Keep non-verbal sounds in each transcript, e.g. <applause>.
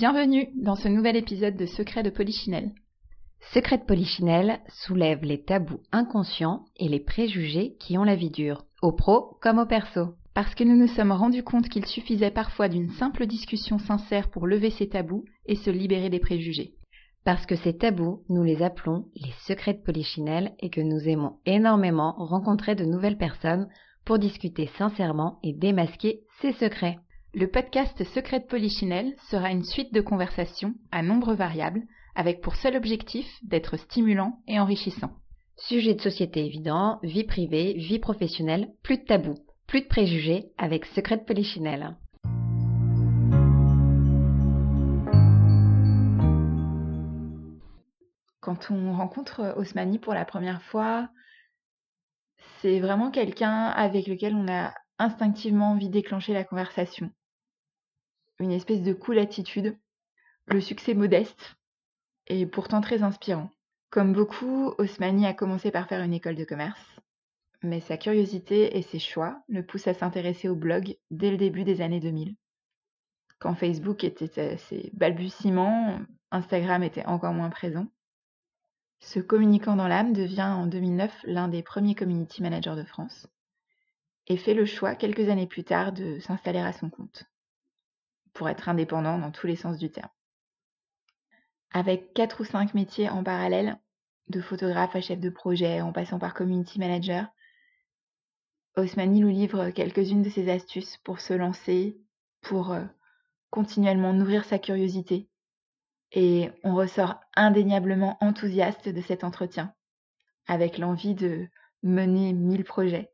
Bienvenue dans ce nouvel épisode de Secret de Polichinelle. Secret de Polichinelle soulève les tabous inconscients et les préjugés qui ont la vie dure, au pro comme au perso. Parce que nous nous sommes rendus compte qu'il suffisait parfois d'une simple discussion sincère pour lever ces tabous et se libérer des préjugés. Parce que ces tabous, nous les appelons les secrets de Polichinelle et que nous aimons énormément rencontrer de nouvelles personnes pour discuter sincèrement et démasquer ces secrets. Le podcast Secret de Polichinelle sera une suite de conversations à nombre variables avec pour seul objectif d'être stimulant et enrichissant. Sujet de société évident, vie privée, vie professionnelle, plus de tabous, plus de préjugés avec Secret de Polichinelle. Quand on rencontre Osmani pour la première fois, c'est vraiment quelqu'un avec lequel on a instinctivement envie de déclencher la conversation. Une espèce de cool attitude, le succès modeste et pourtant très inspirant. Comme beaucoup, Osmani a commencé par faire une école de commerce, mais sa curiosité et ses choix le poussent à s'intéresser au blog dès le début des années 2000. Quand Facebook était à ses balbutiements, Instagram était encore moins présent. Ce communicant dans l'âme devient en 2009 l'un des premiers community managers de France et fait le choix quelques années plus tard de s'installer à son compte pour être indépendant dans tous les sens du terme. Avec quatre ou cinq métiers en parallèle, de photographe à chef de projet en passant par community manager, Osmani nous livre quelques-unes de ses astuces pour se lancer, pour euh, continuellement nourrir sa curiosité et on ressort indéniablement enthousiaste de cet entretien, avec l'envie de mener mille projets.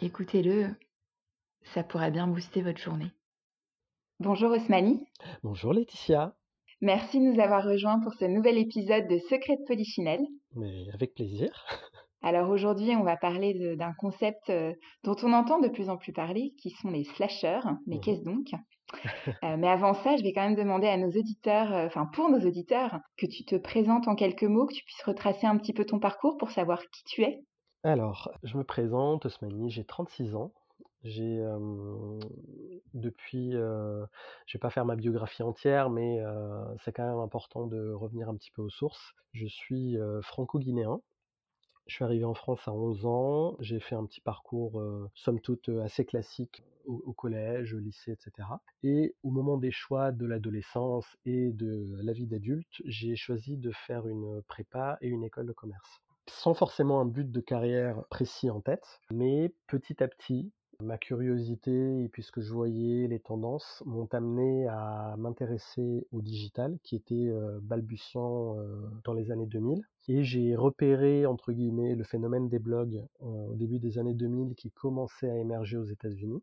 Écoutez-le, ça pourrait bien booster votre journée. Bonjour Osmani. Bonjour Laetitia. Merci de nous avoir rejoints pour ce nouvel épisode de Secret de Polichinelle. Mais avec plaisir. <laughs> Alors aujourd'hui, on va parler d'un concept euh, dont on entend de plus en plus parler, qui sont les slashers. Mais mmh qu'est-ce donc <laughs> euh, mais avant ça, je vais quand même demander à nos auditeurs, euh, enfin pour nos auditeurs, que tu te présentes en quelques mots, que tu puisses retracer un petit peu ton parcours pour savoir qui tu es. Alors, je me présente, Osmani, j'ai 36 ans. J'ai depuis, je ne vais pas faire ma biographie entière, mais c'est quand même important de revenir un petit peu aux sources. Je suis franco-guinéen. Je suis arrivé en France à 11 ans. J'ai fait un petit parcours, somme toute, assez classique au, collège, au lycée, etc. Et au moment des choix de l'adolescence et de la vie d'adulte, j'ai choisi de faire une prépa et une école de commerce. Sans forcément un but de carrière précis en tête, mais petit à petit, ma curiosité et puis ce que je voyais, les tendances m'ont amené à m'intéresser au digital qui était balbutiant dans les années 2000. Et j'ai repéré, entre guillemets, le phénomène des blogs au début des années 2000 qui commençait à émerger aux États-Unis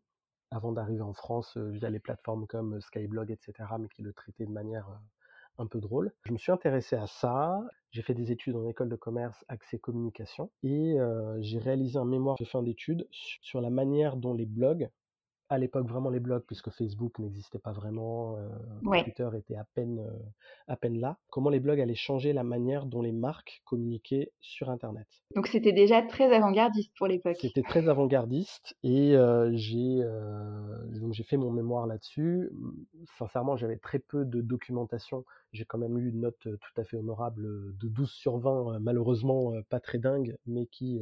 avant d'arriver en France via les plateformes comme Skyblog, etc., mais qui le traitaient de manière un peu drôle. Je me suis intéressé à ça, j'ai fait des études en école de commerce accès communication et j'ai réalisé un mémoire de fin d'études sur la manière dont les blogs à l'époque vraiment les blogs, puisque Facebook n'existait pas vraiment, euh, Twitter était à peine, euh, à peine là. Comment les blogs allaient changer la manière dont les marques communiquaient sur Internet. Donc c'était déjà très avant-gardiste pour l'époque. C'était très avant-gardiste et euh, j'ai donc j'ai fait mon mémoire là-dessus. Sincèrement, j'avais très peu de documentation. J'ai quand même eu une note tout à fait honorable de 12 sur 20, malheureusement pas très dingue, mais qui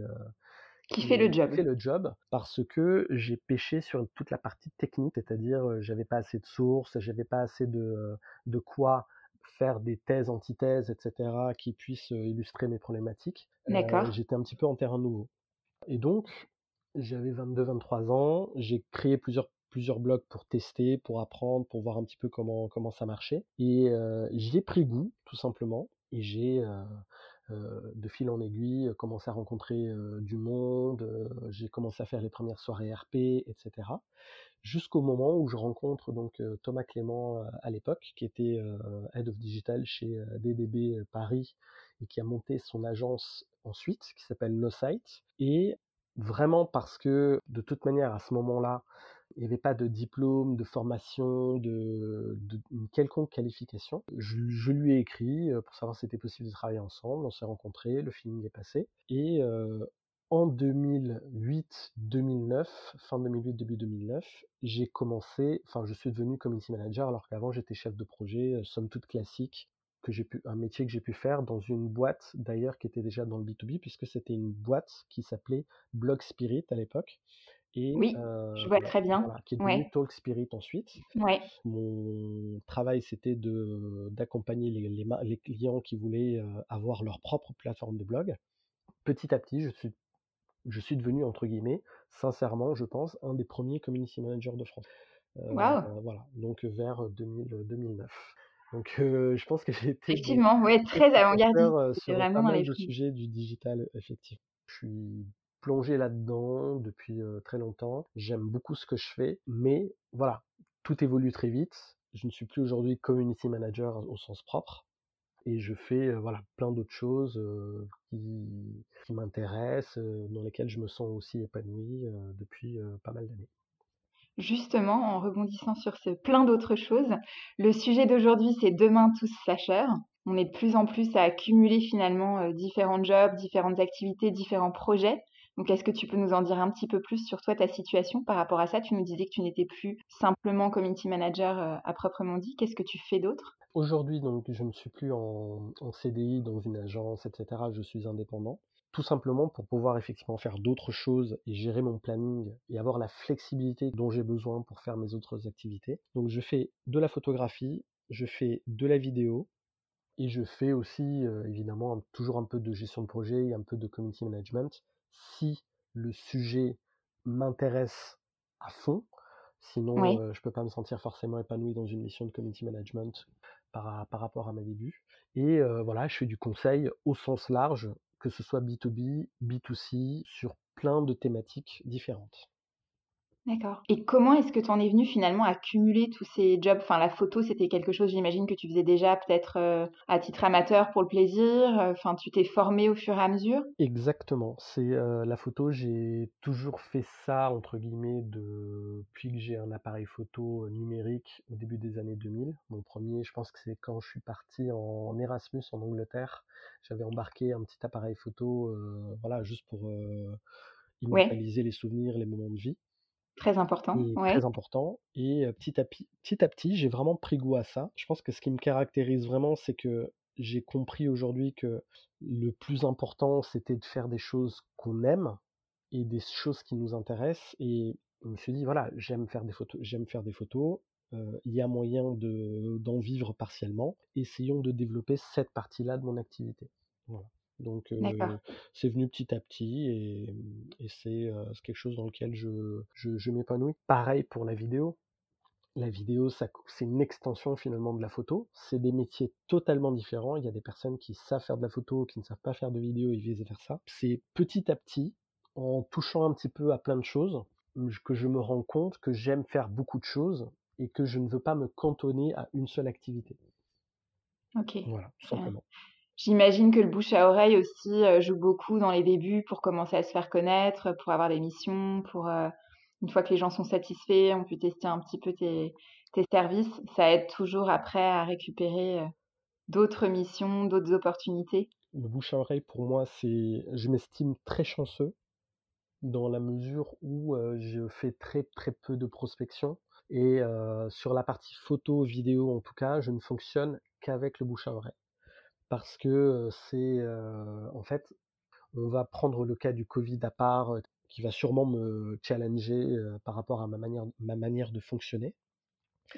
qui fait le job. fait le job parce que j'ai pêché sur toute la partie technique, c'est-à-dire j'avais pas assez de sources, j'avais pas assez de, de quoi faire des thèses, antithèses, etc., qui puissent illustrer mes problématiques. D'accord. J'étais un petit peu en terrain nouveau. Et donc, j'avais 22-23 ans, j'ai créé plusieurs plusieurs blogs pour tester, pour apprendre, pour voir un petit peu comment, comment ça marchait. Et j'y ai pris goût, tout simplement. Et j'ai euh, de fil en aiguille, euh, commencé à rencontrer euh, du monde, j'ai commencé à faire les premières soirées RP, etc. Jusqu'au moment où je rencontre donc Thomas Clément à l'époque, qui était Head of Digital chez DDB Paris et qui a monté son agence ensuite, qui s'appelle NoSite. Et vraiment parce que de toute manière, à ce moment-là, il n'y avait pas de diplôme, de formation, de, une quelconque qualification. Je, lui ai écrit pour savoir si c'était possible de travailler ensemble. On s'est rencontrés, le feeling est passé. Et en 2008-2009, fin 2008, début 2009, j'ai commencé, enfin, je suis devenu community manager alors qu'avant j'étais chef de projet, euh, somme toute classique, que j'ai pu, un métier que j'ai pu faire dans une boîte d'ailleurs qui était déjà dans le B2B puisque c'était une boîte qui s'appelait Blog Spirit à l'époque. Et, oui, je vois très bien. qui est devenu Talk Spirit ensuite. Ouais. Mon travail, c'était de, d'accompagner les, les, les, clients qui voulaient avoir leur propre plateforme de blog. Petit à petit, je suis je suis devenu, entre guillemets, sincèrement, je pense, un des premiers community managers de France. Euh, wow. voilà, donc vers 2000, 2009. Donc je pense que j'ai été effectivement, ouais, très avant-gardiste. sur vraiment pas mal de sujets du digital, effectivement. Je suis plongé là-dedans depuis très longtemps. J'aime beaucoup ce que je fais, mais voilà, tout évolue très vite. Je ne suis plus aujourd'hui community manager au sens propre et je fais voilà plein d'autres choses qui, qui m'intéressent, dans lesquelles je me sens aussi épanoui depuis pas mal d'années. Justement, en rebondissant sur ce plein d'autres choses, le sujet d'aujourd'hui c'est demain tous slashers. On est de plus en plus à accumuler finalement différents jobs, différentes activités, différents projets. Donc, est-ce que tu peux nous en dire un petit peu plus sur toi, ta situation par rapport à ça? Tu nous disais que tu n'étais plus simplement community manager à proprement dit. Qu'est-ce que tu fais d'autre? Aujourd'hui, donc, je ne suis plus en, CDI dans une agence, etc. Je suis indépendant. Tout simplement pour pouvoir effectivement faire d'autres choses et gérer mon planning et avoir la flexibilité dont j'ai besoin pour faire mes autres activités. Donc, je fais de la photographie, je fais de la vidéo, et je fais aussi, euh, évidemment, toujours un peu de gestion de projet et un peu de community management. Si le sujet m'intéresse à fond, sinon euh, je ne peux pas me sentir forcément épanoui dans une mission de community management par, rapport à mes débuts. Et voilà, je fais du conseil au sens large, que ce soit B2B, B2C, sur plein de thématiques différentes. D'accord. Et comment est-ce que tu en es venu finalement à cumuler tous ces jobs? Enfin, la photo, c'était quelque chose, j'imagine, que tu faisais déjà peut-être euh, à titre amateur pour le plaisir. Euh, enfin, tu t'es formé au fur et à mesure? Exactement. C'est euh, la photo, j'ai toujours fait ça, entre guillemets, depuis que j'ai un appareil photo numérique au début des années 2000. Mon premier, je pense que c'est quand je suis parti en Erasmus en Angleterre. J'avais embarqué un petit appareil photo, voilà, juste pour immortaliser les souvenirs, les moments de vie. Très important. Très important. Et petit à petit, petit, à petit j'ai vraiment pris goût à ça. Je pense que ce qui me caractérise vraiment, c'est que j'ai compris aujourd'hui que le plus important, c'était de faire des choses qu'on aime et des choses qui nous intéressent. Et je me suis dit, voilà, j'aime faire des photos, j'aime faire des photos. il y a moyen de, d'en vivre partiellement. Essayons de développer cette partie-là de mon activité. Voilà. Donc c'est venu petit à petit et, c'est quelque chose dans lequel je, je, m'épanouis. Pareil pour la vidéo. La vidéo, c'est une extension finalement de la photo. C'est des métiers totalement différents. Il y a des personnes qui savent faire de la photo, qui ne savent pas faire de vidéo et vice versa. C'est petit à petit, en touchant un petit peu à plein de choses, que je me rends compte que j'aime faire beaucoup de choses et que je ne veux pas me cantonner à une seule activité. Ok. Voilà, tout simplement. J'imagine que le bouche à oreille aussi euh, joue beaucoup dans les débuts pour commencer à se faire connaître, pour avoir des missions, pour euh, une fois que les gens sont satisfaits, on peut tester un petit peu tes, services. Ça aide toujours après à récupérer euh, d'autres missions, d'autres opportunités. Le bouche à oreille, pour moi, c'est, je m'estime très chanceux dans la mesure où je fais très très peu de prospection et sur la partie photo, vidéo en tout cas, je ne fonctionne qu'avec le bouche à oreille parce que c'est en fait, on va prendre le cas du Covid à part, qui va sûrement me challenger par rapport à ma manière, ma manière de fonctionner.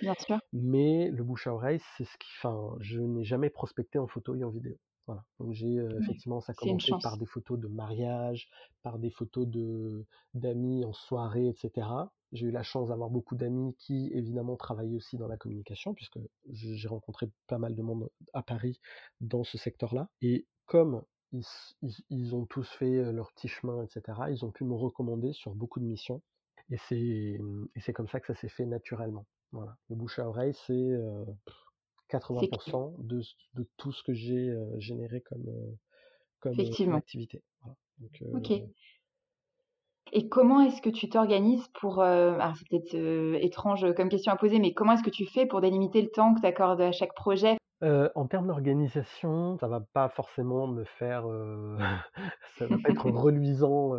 Bien sûr. Mais le bouche à oreille, c'est ce qui, enfin, je n'ai jamais prospecté en photo et en vidéo. Voilà. Donc j'ai effectivement ça commencé par des photos de mariage, par des photos de d'amis en soirée, etc. J'ai eu la chance d'avoir beaucoup d'amis qui, évidemment, travaillaient aussi dans la communication, puisque j'ai rencontré pas mal de monde à Paris dans ce secteur-là. Et comme ils, ont tous fait leur petit chemin, etc., ils ont pu me recommander sur beaucoup de missions. Et c'est comme ça que ça s'est fait naturellement. Voilà. Le bouche à oreille, c'est 80% de, de, tout ce que j'ai généré comme, comme, activité. ok. Et comment est-ce que tu t'organises pour, euh, alors c'est peut-être euh, étrange comme question à poser, mais comment est-ce que tu fais pour délimiter le temps que tu accordes à chaque projet? Heu, en termes d'organisation, ça va pas forcément me faire, <laughs> ça va pas être <laughs> reluisant,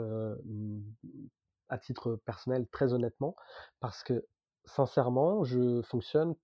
à titre personnel, très honnêtement, parce que sincèrement, je fonctionne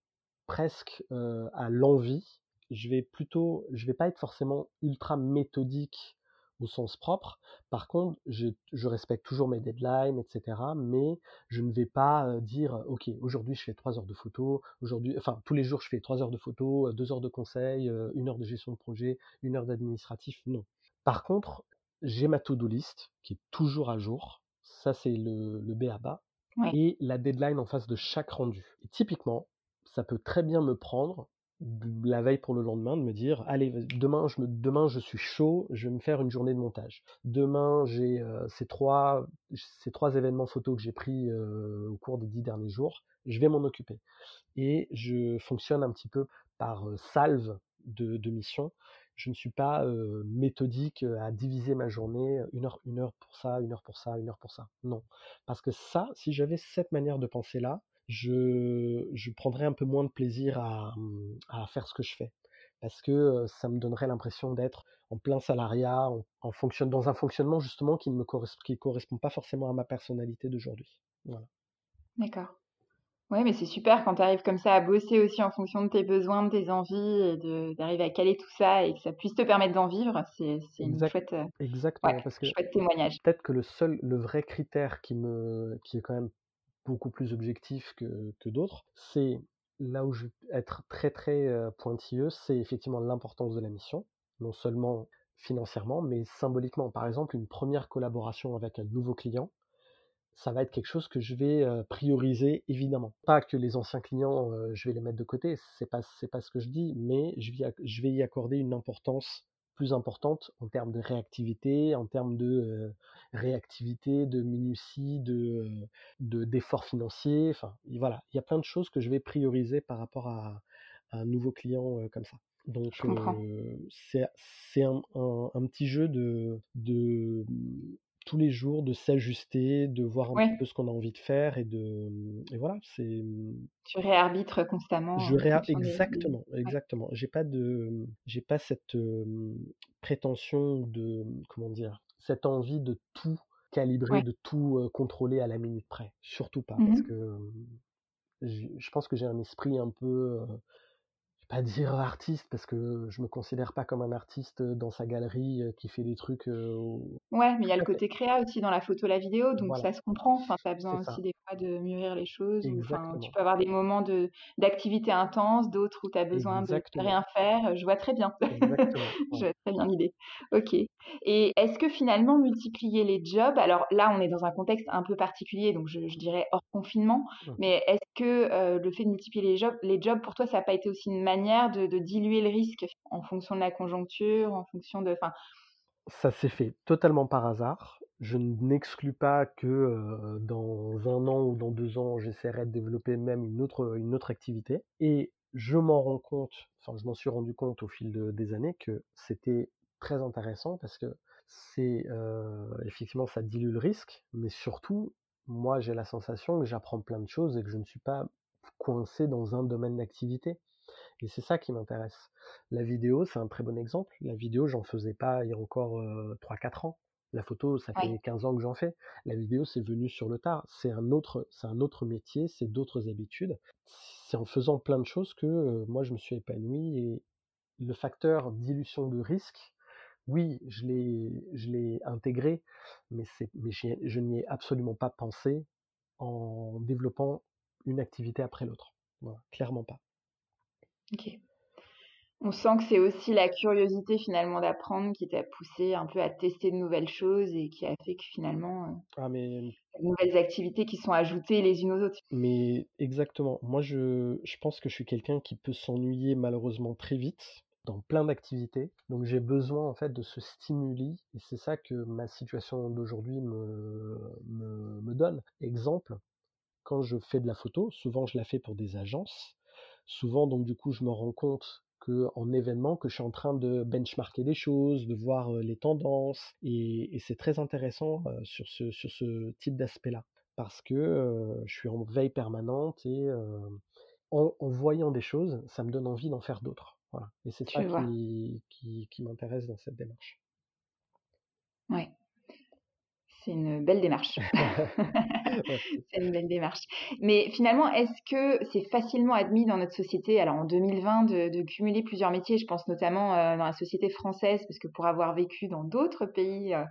presque, à l'envie. Je vais plutôt je vais pas être forcément ultra méthodique au sens propre. Par contre, je je respecte toujours mes deadlines et cetera, mais je ne vais pas, dire: «OK, aujourd'hui je fais 3 heures de photo, aujourd'hui» enfin tous les jours je fais 3 heures de photo, heu, 2 heures de conseil, 1 heure de gestion de projet, 1 heure d'administratif, non. Par contre, j'ai ma to-do list qui est toujours à jour. Ça, c'est le le b.a-ba Ouais. et la deadline en face de chaque rendu. Et typiquement, ça peut très bien me prendre la veille pour le lendemain de me dire: «Allez, demain je me demain je suis chaud, je vais me faire une journée de montage. Demain j'ai, heu, ces 3 ces 3 événements photos que j'ai pris, heu, au cours des 10 derniers jours, je vais m'en occuper» et je fonctionne un petit peu par, heu, salve de de missions. Je ne suis pas, méthodique, à diviser ma journée, 1 heure 1 heure pour ça, 1 heure pour ça, 1 heure pour ça. Non. Parce que ça, si j'avais cette manière de penser-là, je je prendrais un peu moins de plaisir à, mmh, à faire ce que je fais. Parce que, ça me donnerait l'impression d'être en plein salariat, en en fonction dans un fonctionnement justement qui ne me corres qui correspond pas forcément à ma personnalité d'aujourd'hui. Voilà. D'accord. Ouais, mais c'est super quand tu arrives comme ça à bosser aussi en fonction de tes besoins, de tes envies et d'arriver à caler tout ça et que ça puisse te permettre d'en vivre, c'est une chouette, exactement, ouais, parce que chouette témoignage. peut-être que le seul le vrai critère qui me qui est quand même beaucoup plus objectif que que d'autres, c'est là où je vais être très, très, heu, pointilleux, c'est effectivement l'importance de la mission. Non seulement financièrement, mais symboliquement. Par exemple, une 1re collaboration avec un nouveau client, ça va être quelque chose que je vais, heu, prioriser évidemment. Pas que les anciens clients, heu, je vais les mettre de côté, c'est pas c'est pas ce que je dis, mais je vais je vais y accorder une importance plus importante en termes de réactivité, en termes de, heu, réactivité, de minutie, de, de d'efforts financiers, enfin, voilà, il y a plein de choses que je vais prioriser par rapport à à un nouveau client, heu, comme ça. Donc c'est c'est un un un petit jeu de de, tous les jours, de s'ajuster, de voir un petit Ouais. peu ce qu'on a envie de faire et de, mmh et voilà, c'est, mmh Tu réarbitres constamment je réa des exactement, ouais. exactement. J'ai pas de, mmh, j'ai pas cette, prétention de, comment dire? Cette envie de tout calibrer, Ouais. de tout, contrôler à la minute près. Surtout pas, parce que, je pense que j'ai un esprit un peu, pas dire artiste parce que je me considère pas comme un artiste, heu, dans sa galerie, heu, qui fait des trucs, au Ouais, mais il y a le côté créa aussi dans la photo, la vidéo, donc Voilà. ça se comprend. Enfin, tu as besoin aussi des fois de mûrir les choses enfin, tu peux avoir des moments de d'activité intense, d'autres où tu as besoin de rien faire, je vois très bien. Exactement, <laughs> Je vois très bien l'idée. OK et est-ce que finalement multiplier les jobs alors là, on est dans un contexte un peu particulier, donc je je dirais hors confinement, Mmh mh. mais est-ce que, heu, le fait de multiplier les jobs les jobs pour toi, ça a pas été aussi une manière de diluer le risque en fonction de la conjoncture, en fonction de Ça s'est fait totalement par hasard. Je n'exclus pas que, dans 1 an ou dans 2 ans, j'essaierai de développer même une autre, une autre activité et je m'en rends compte, enfin, je m'en suis rendu compte au fil de des années que c'était très intéressant parce que c'est, effectivement, ça dilue le risque, mais surtout, moi, j'ai la sensation que j'apprends plein de choses et que je ne suis pas coincé dans un domaine d'activité et c'est ça qui m'intéresse. La vidéo, c'est un très bon exemple. La vidéo, j'en faisais pas il y a encore, heu, 3-4 ans. La photo, ça Ouais. fait 15 ans que j'en fais. La vidéo, c'est venu sur le tard. C'est un autre c'est un autre métier, c'est d'autres habitudes. C'est en faisant plein de choses que, heu, moi, je me suis épanoui et le facteur dilution de risque, oui, je l'ai je l'ai intégré, mais c'est mais je n'y ai absolument pas pensé en développant une activité après l'autre. Voilà, clairement pas. OK. On sent que c'est aussi la curiosité finalement d'apprendre qui t'a poussé un peu à tester de nouvelles choses et qui a fait que finalement, heu, Ah mais nouvelles activités qui sont ajoutées les unes aux autres. mais exactement. Moi, je je pense que je suis quelqu'un qui peut s'ennuyer malheureusement très vite dans plein d'activités, donc j'ai besoin en fait de ce stimuli et c'est ça que ma situation d'aujourd'hui me me me donne. Exemple, quand je fais de la photo, souvent je la fais pour des agences. Souvent donc du coup, je me rends compte qu'en événement, que je suis en train de benchmarker des choses, de voir, les tendances et et c'est très intéressant, sur ce sur ce type d'aspect-là. Parce que, je suis en veille permanente et en en voyant des choses, ça me donne envie d'en faire d'autres. Voilà. Et c'est ça qui, qui, qui m'intéresse dans cette démarche. Ouais. C'est une belle démarche. <laughs> <laughs> c'est une belle démarche. Mais finalement, est-ce que c'est facilement admis dans notre société, alors en 2020, de, cumuler plusieurs métiers? Je pense notamment euh, dans la société française, parce que pour avoir vécu dans d'autres pays euh,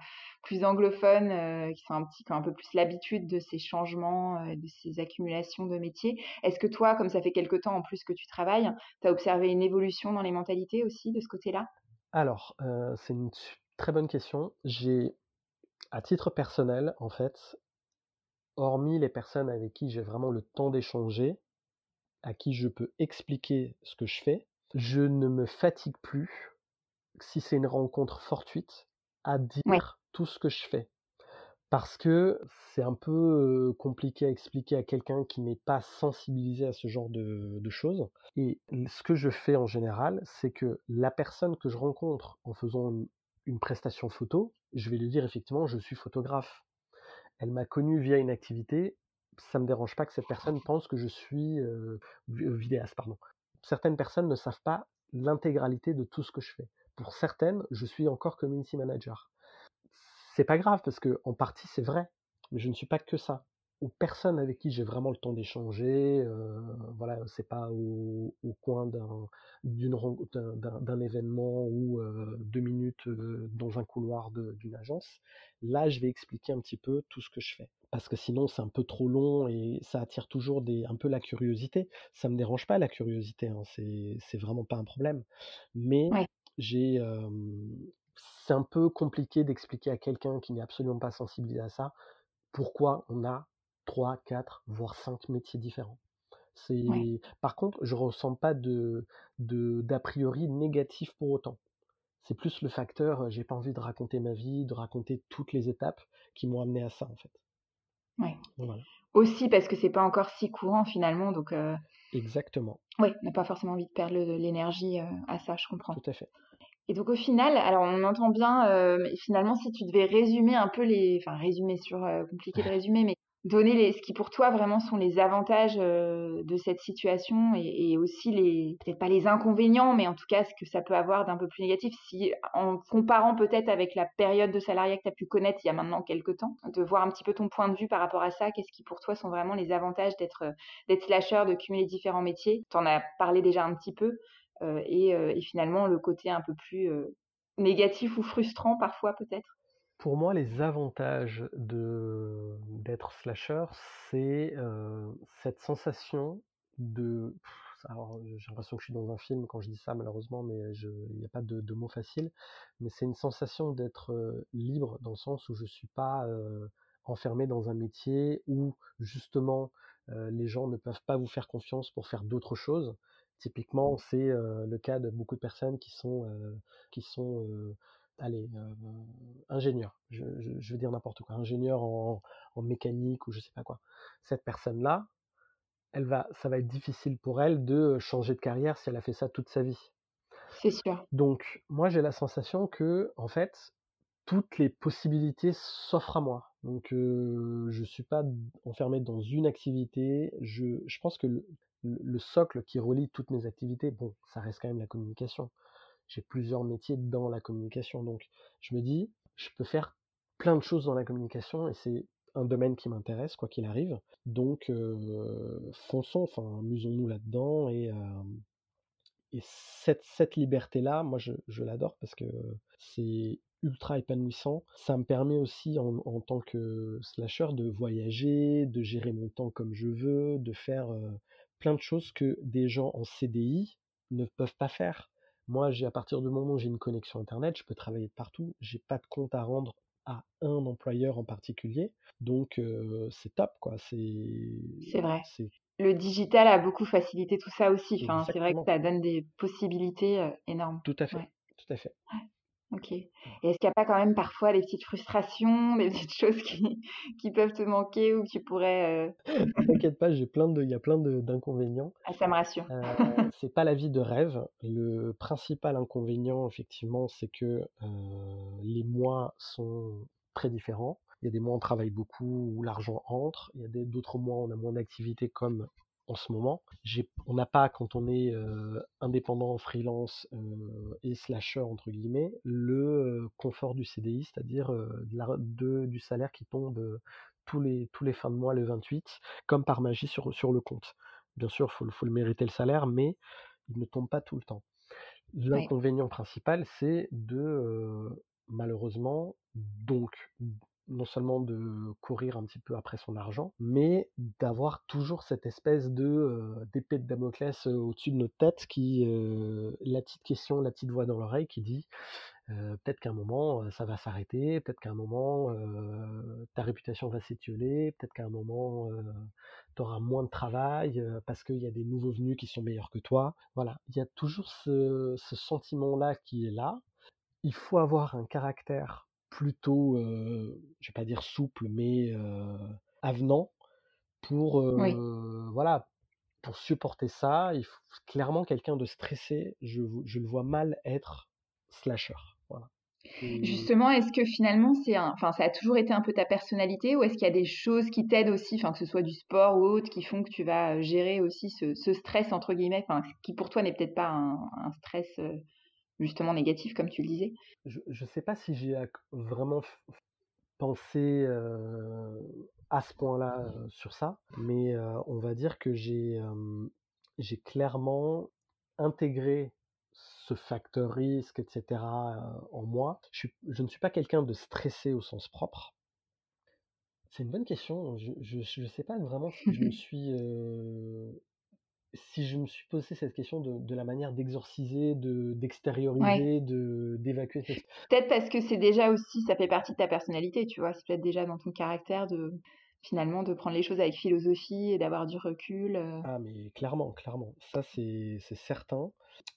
plus anglophones, euh, qui sont un petit, qui ont un peu plus l'habitude de ces changements, de ces accumulations de métiers, est-ce que toi, comme ça fait quelque temps en plus que tu travailles, tu as observé une évolution dans les mentalités aussi de ce côté-là? Alors, c'est une très bonne question. J'ai à titre personnel, en fait, hormis les personnes avec qui j'ai vraiment le temps d'échanger, à qui je peux expliquer ce que je fais, je ne me fatigue plus, si c'est une rencontre fortuite, à dire tout ce que je fais. Parce que c'est un peu compliqué à expliquer à quelqu'un qui n'est pas sensibilisé à ce genre de, de, choses. Et ce que je fais en général, c'est que la personne que je rencontre en faisant prestation photo, je vais lui dire effectivement, je suis photographe. Elle m'a connu via une activité, ça ne me dérange pas que cette personne pense que je suis euh, vidéaste. Pardon. Certaines personnes ne savent pas l'intégralité de tout ce que je fais. Pour certaines, je suis encore community manager. C'est pas grave parce que en partie c'est vrai, mais je ne suis pas que ça aux personnes avec qui j'ai vraiment le temps d'échanger. Euh, voilà, c'est pas au, coin d'un, événement ou euh, deux minutes euh, dans un couloir d'une agence. Là, je vais expliquer un petit peu tout ce que je fais. Parce que sinon, c'est un peu trop long et ça attire toujours des, un peu la curiosité. Ça me dérange pas la curiosité, hein, c'est, c'est vraiment pas un problème. Mais j'ai, c'est un peu compliqué d'expliquer à quelqu'un qui n'est absolument pas sensibilisé à ça pourquoi on a 3, 4, voire 5 métiers différents. C'est... Par contre, je ne ressens pas de, d'a priori négatif pour autant. C'est plus le facteur, j'ai pas envie de raconter ma vie, de raconter toutes les étapes qui m'ont amené à ça, en fait. Oui. Aussi parce que c'est pas encore si courant finalement, donc. Exactement. Oui, on n'a pas forcément envie de perdre l'énergie à ça, je comprends. Tout à fait. Et donc au final, alors on entend bien, finalement si tu devais résumer un peu les, enfin résumer sur compliqué de <laughs> résumer, mais donner les, ce qui pour toi vraiment sont les avantages euh, de cette situation et, aussi les peut-être pas les inconvénients mais en tout cas ce que ça peut avoir d'un peu plus négatif. Si en comparant peut-être avec la période de salariat que tu as pu connaître il y a maintenant quelques temps de voir un petit peu ton point de vue par rapport à ça qu'est-ce qui pour toi sont vraiment les avantages d'être d'être slasher de cumuler différents métiers? Tu en as parlé déjà un petit peu euh, et, euh, et, finalement le côté un peu plus négatif ou frustrant parfois peut-être? Pour moi, les avantages de d'être slasher, c'est cette sensation de. alors, j'ai l'impression que je suis dans un film quand je dis ça, malheureusement, mais il n'y a pas de, de mots faciles. Mais c'est une sensation d'être libre dans le sens où je suis pas enfermé dans un métier où justement les gens ne peuvent pas vous faire confiance pour faire d'autres choses. Typiquement, c'est le cas de beaucoup de personnes qui sont, qui sont allez, euh, ingénieur, je, veux dire n'importe quoi, ingénieur en, mécanique ou je sais pas quoi. Cette personne-là, elle va, ça va être difficile pour elle de changer de carrière si elle a fait ça toute sa vie. C'est sûr. Donc, moi, j'ai la sensation que, en fait, toutes les possibilités s'offrent à moi. Donc, euh, je suis pas enfermé dans une activité. Je, je pense que le socle qui relie toutes mes activités, bon, ça reste quand même la communication j'ai plusieurs métiers dans la communication. Donc, je me dis, je peux faire plein de choses dans la communication et c'est un domaine qui m'intéresse, quoi qu'il arrive. Donc, euh, fonçons, enfin, amusons-nous là-dedans et, euh, et cette, cette liberté-là, moi, je, je l'adore parce que c'est ultra épanouissant. Ça me permet aussi, en, tant que slasher, de voyager, de gérer mon temps comme je veux, de faire euh, plein de choses que des gens en CDI ne peuvent pas faire. Moi, j'ai à partir du moment où j'ai une connexion internet, je peux travailler de partout. J'ai pas de compte à rendre à un employeur en particulier, donc c'est top, quoi. C'est vrai. Le digital a beaucoup facilité tout ça aussi. Enfin, c'est vrai que ça donne des possibilités énormes. Tout à fait. Tout à fait. Ok. Et est-ce qu'il n'y a pas quand même parfois des petites frustrations, des <laughs> petites choses qui, qui peuvent te manquer ou que tu pourrais. Euh... T'inquiète pas, j'ai plein de, il y a plein d'inconvénients. Ah, ça me rassure. Euh, <laughs> c'est pas la vie de rêve. Le principal inconvénient, effectivement, c'est que euh, les mois sont très différents. Il y a des mois où on travaille beaucoup, où l'argent entre. Il y a d'autres mois où on a moins d'activité, comme en ce moment. on n'a pas, quand on est indépendant, freelance et slasher, entre guillemets, le confort du CDI, c'est-à-dire du salaire qui tombe tous, les, tous les fins de mois le 28, comme par magie sur, sur le compte. Bien sûr, il faut, faut, le mériter le salaire, mais il ne tombe pas tout le temps. L'inconvénient principal, c'est de, malheureusement, donc non seulement de courir un petit peu après son argent, mais d'avoir toujours cette espèce de d'épée de Damoclès au-dessus de notre tête qui la petite question, la petite voix dans l'oreille qui dit peut-être qu'à un moment ça va s'arrêter, peut-être qu'à un moment ta réputation va s'étioler, peut-être qu'à un moment tu auras moins de travail parce qu'il y a des nouveaux venus qui sont meilleurs que toi. Voilà, il y a toujours ce sentiment-là qui est là. Il faut avoir un caractère plutôt, euh, je vais pas dire souple, mais avenant pour, voilà, pour supporter ça. Il faut clairement quelqu'un de stressé. Je, je le vois mal être slasher. Voilà. Justement, est-ce que finalement, c'est enfin, ça a toujours été un peu ta personnalité ou est-ce qu'il y a des choses qui t'aident aussi, enfin, que ce soit du sport ou autre, qui font que tu vas gérer aussi ce, stress, entre guillemets, qui pour toi n'est peut-être pas un, stress justement négatif, comme tu le disais Je ne sais pas si j'ai vraiment pensé à ce point-là sur ça, mais on va dire que j'ai j'ai clairement intégré ce facteur risque, etc. en moi. Je, je ne suis pas quelqu'un de stressé au sens propre. C'est une bonne question. Je ne sais pas vraiment si je me <laughs> suis si je me suis posé cette question de, la manière d'exorciser, de, d'extérioriser, de, d'évacuer. Peut-être parce que c'est déjà aussi, ça fait partie de ta personnalité, tu vois. C'est peut-être déjà dans ton caractère de finalement de prendre les choses avec philosophie et d'avoir du recul. Euh. Ah mais clairement, clairement, ça c'est, c'est certain.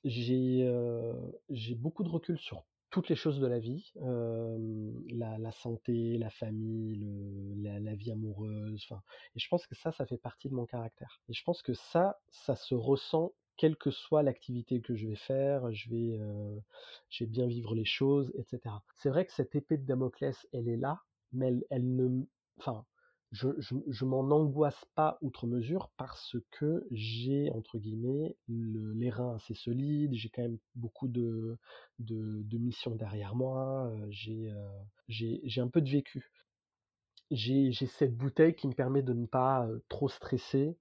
J'ai, euh, j'ai beaucoup de recul sur toutes les choses de la vie, la, santé, la famille, la, vie amoureuse. Et je pense que ça, ça fait partie de mon caractère. Et je pense que ça, ça se ressent quelle que soit l'activité que je vais faire, je vais, bien vivre les choses, etc. C'est vrai que cette épée de Damoclès, elle est là, mais elle, elle ne, enfin, je, je, m'en angoisse pas outre mesure parce que j'ai, entre guillemets, les reins assez solides, j'ai quand même beaucoup de, de, missions derrière moi, j'ai j'ai un peu de vécu. J'ai cette bouteille qui me permet de ne pas trop stresser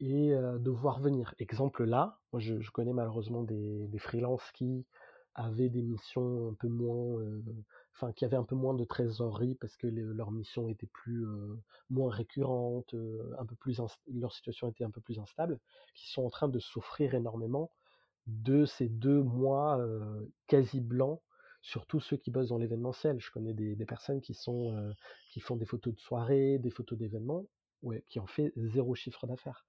et de voir venir. Exemple là, je connais malheureusement des, des freelances qui avaient des missions un peu moins enfin qui avaient un peu moins de trésorerie parce que leur mission était plus moins récurrente, un peu plus leur situation était un peu plus instable, qui sont en train de souffrir énormément de ces deux mois quasi blancs, surtout ceux qui bossent dans l'événementiel. Je connais des, personnes qui sont qui font des photos de soirée, des photos d'événements, ouais, qui ont fait zéro chiffre d'affaires.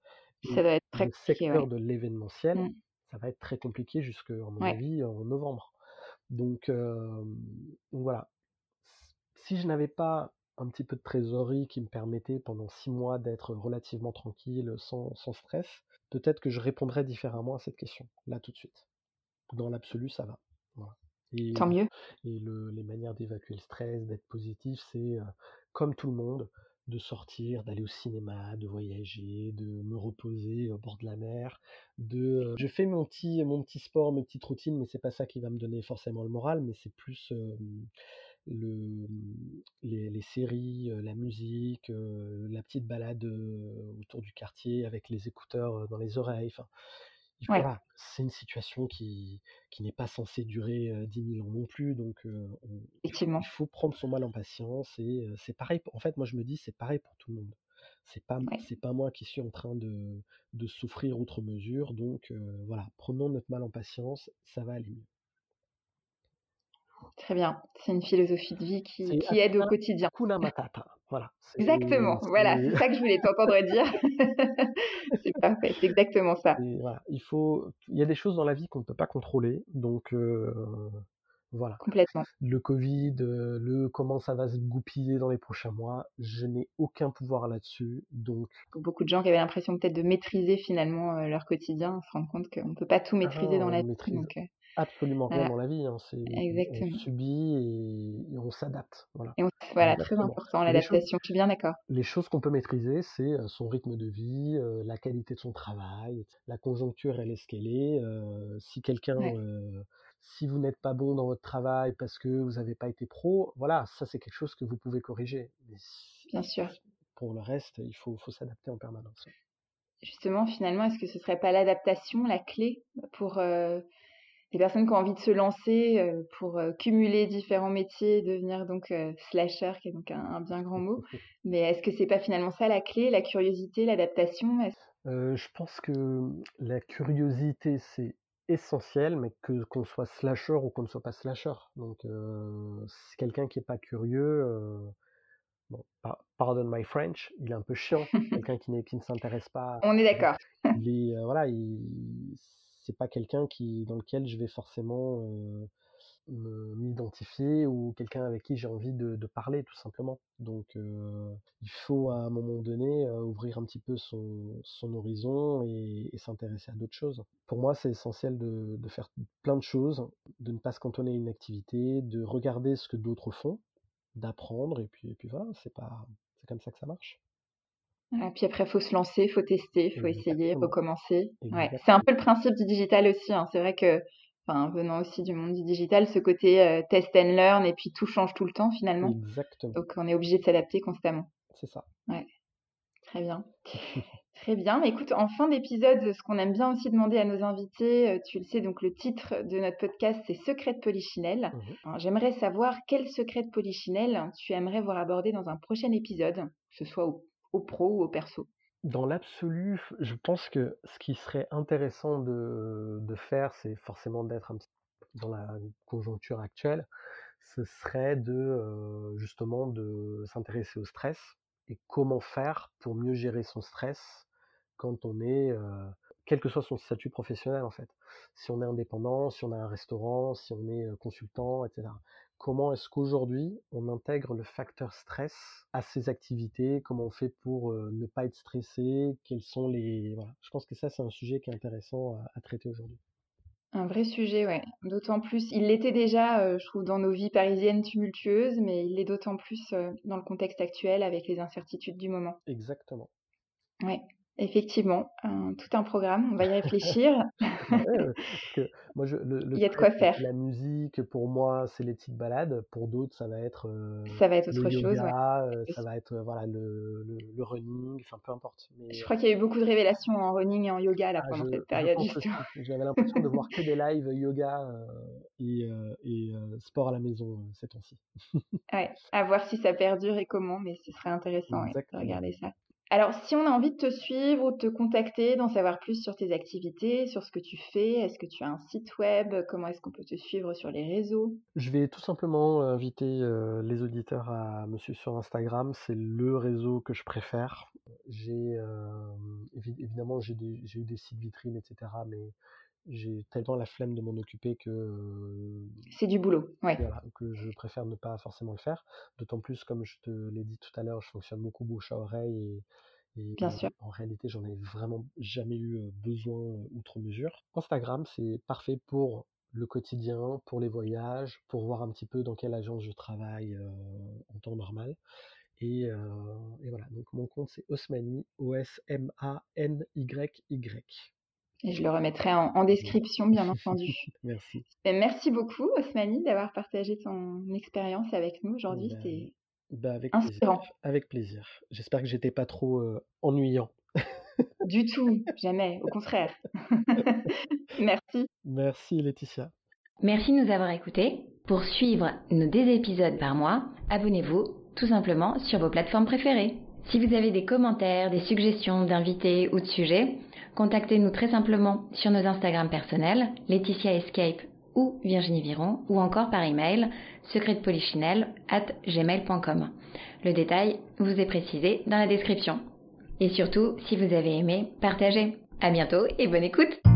Ça être très le secteur de l'événementiel, mmh. ça va être très compliqué jusqu'à mon avis en novembre. Donc, voilà. Si je n'avais pas un petit peu de trésorerie qui me permettait pendant six mois d'être relativement tranquille, sans, stress, peut-être que je répondrais différemment à cette question, là tout de suite. Dans l'absolu, ça va. Et, Tant mieux. Et les manières d'évacuer le stress, d'être positif, c'est comme tout le monde, de sortir, d'aller au cinéma, de voyager, de me reposer au bord de la mer, de je fais mon petit sport, mes petites routines, mais c'est pas ça qui va me donner forcément le moral, mais c'est plus le les, séries, la musique, la petite balade autour du quartier avec les écouteurs dans les oreilles. Voilà, c'est une situation qui, qui n'est pas censée durer dix 10 000 ans non plus, donc il faut prendre son mal en patience et c'est pareil. En fait, moi je me dis c'est pareil pour tout le monde. C'est pas c'est pas moi qui suis en train de, de souffrir outre mesure, donc voilà, prenons notre mal en patience, ça va aller mieux. Très bien, c'est une philosophie de vie qui, qui aide au quotidien. Kuna <laughs> Matata. Voilà. Exactement, voilà, c'est ça que je voulais t'entendre dire. <laughs> c'est parfait, c'est exactement ça. il faut, il y a des choses dans la vie qu'on ne peut pas contrôler, donc euh, voilà. Complètement. Le Covid, euh, le comment ça va se goupiller dans les prochains mois, je n'ai aucun pouvoir là-dessus, donc. beaucoup de gens qui avaient l'impression peut-être de maîtriser finalement euh, leur quotidien, se rendent compte qu'on ne peut pas tout maîtriser dans la vie. Donc, absolument rien dans la vie. Hein. C'est, on Exactement. subit et, on s'adapte. Voilà. Et on- voilà, très important, choses, l'adaptation. Je suis bien d'accord. les choses qu'on peut maîtriser, c'est euh, son rythme de vie, euh, la qualité de son travail, la conjoncture, elle est ce qu'elle est. euh, si quelqu'un, Ouais, euh, si vous n'êtes pas bon dans votre travail parce que vous n'avez pas été pro, voilà, ça c'est quelque chose que vous pouvez corriger. Mais bien sûr. pour le reste, il faut, faut s'adapter en permanence. Justement, finalement, est-ce que ce serait pas l'adaptation la clé pour les personnes qui ont envie de se lancer, euh, pour euh, cumuler différents métiers, devenir donc euh, slasher, qui est donc un, un bien grand mot. <laughs> Mais est-ce que c'est pas finalement ça la clé, la curiosité, l'adaptation? Je pense que la curiosité, c'est essentiel, mais que qu'on soit slasher ou qu'on ne soit pas slasher. Donc, si quelqu'un qui est pas curieux, bon, par- pardon my French, il est un peu chiant. <laughs> Quelqu'un qui n'est, qui ne s'intéresse pas, On est d'accord. <laughs> il est, voilà, il, c'est pas quelqu'un qui, dans lequel je vais forcément euh, m'identifier ou quelqu'un avec qui j'ai envie de, parler, tout simplement. Donc, euh, il faut à un moment donné euh, ouvrir un petit peu son, horizon et, s'intéresser à d'autres choses. Pour moi, c'est essentiel de, de faire plein de choses, de ne pas se cantonner à une activité, de regarder ce que d'autres font, d'apprendre, et puis, et puis voilà, c'est pas, c'est comme ça que ça marche. Voilà, puis après, faut se lancer, faut tester, faut essayer, recommencer. Ouais, c'est un peu le principe du digital aussi. hein. C'est vrai que, venant aussi du monde du digital, ce côté euh, test and learn et puis tout change tout le temps finalement. Exactement. Donc, on est obligé de s'adapter constamment. C'est ça. Ouais, très bien. <laughs> Très bien. Mais écoute, en fin d'épisode, ce qu'on aime bien aussi demander à nos invités, euh, tu le sais, donc le titre de notre podcast, c'est Secret de Polichinelle. Mhm. Alors, J'aimerais savoir quel secret de Polichinelle tu aimerais voir abordé dans un prochain épisode, que ce soit au, pro ou au perso. Dans l'absolu, je pense que ce qui serait intéressant de, de faire, c'est forcément d'être un petit dans la conjoncture actuelle, ce serait de euh, justement de s'intéresser au stress et comment faire pour mieux gérer son stress quand on est, euh, quel que soit son statut professionnel en fait. Si on est indépendant, si on a un restaurant, si on est euh, consultant, etc. Comment est-ce qu'aujourd'hui on intègre le facteur stress à ses activités Comment on fait pour euh, ne pas être stressé Quels sont les voilà. Je pense que ça c'est un sujet qui est intéressant à, à traiter aujourd'hui. Un vrai sujet, ouais. D'autant plus, il l'était déjà, euh, je trouve, dans nos vies parisiennes tumultueuses, mais il l'est d'autant plus euh, dans le contexte actuel avec les incertitudes du moment. Exactement. Ouais, effectivement, un- tout un programme, on va y <laughs> réfléchir. Ouais, euh, parce que moi, je, le, le Il y a de quoi faire. la musique, pour moi, c'est les petites balades. Pour d'autres, ça va être euh, Ça va être le autre chose, ouais. yoga, euh, Et ça va être euh, voilà le, le, le running, enfin peu importe. Mais Je euh, crois qu'il y a eu beaucoup de révélations en running et en yoga là ah, pendant je, cette période. J'avais l'impression de voir que des <laughs> lives yoga euh, et, euh, et euh, sport à la maison euh, ces temps-ci. Ouais, à voir si ça perdure et comment, mais ce serait intéressant de regarder ça. Alors, si on a envie de te suivre ou de te contacter, d'en savoir plus sur tes activités, sur ce que tu fais, est-ce que tu as un site web? Comment est-ce qu'on peut te suivre sur les réseaux? Je vais tout simplement euh, inviter euh, les auditeurs à me suivre sur Instagram. C'est le réseau que je préfère. J'ai euh, évi- évidemment j'ai eu des sites vitrines, etc. j'ai tellement la flemme de m'en occuper que euh, C'est du boulot, ouais, voilà, que je préfère ne pas forcément le faire. D'autant plus, comme je te l'ai dit tout à l'heure, je fonctionne beaucoup bouche à oreille et, et bien sûr. en réalité, j'en ai vraiment jamais eu besoin outre mesure. Instagram, c'est parfait pour le quotidien, pour les voyages, pour voir un petit peu dans quelle agence je travaille euh, en temps normal. Et, euh, et voilà, donc mon compte c'est Osmani, O-S-M-A-N-Y-Y. Et je le remettrai en, en description, bien entendu. <laughs> Merci. Et merci beaucoup, Osmani, d'avoir partagé ton expérience avec nous aujourd'hui. Ben, C'était bah, avec plaisir. inspirant. Avec plaisir. J'espère que j'étais pas trop euh, ennuyant. <laughs> Du tout, jamais, au contraire. <laughs> Merci. Merci Laetitia. Merci de nous avoir écoutés. Pour suivre nos deux épisodes par mois, abonnez-vous tout simplement sur vos plateformes préférées. Si vous avez des commentaires, des suggestions d'invités ou de sujets, contactez-nous très simplement sur nos Instagram personnels, Laetitia Escape ou Virginie Viron, ou encore par email secretpolichinelle at gmail.com. Le détail vous est précisé dans la description. Et surtout, si vous avez aimé, partagez. À bientôt et bonne écoute!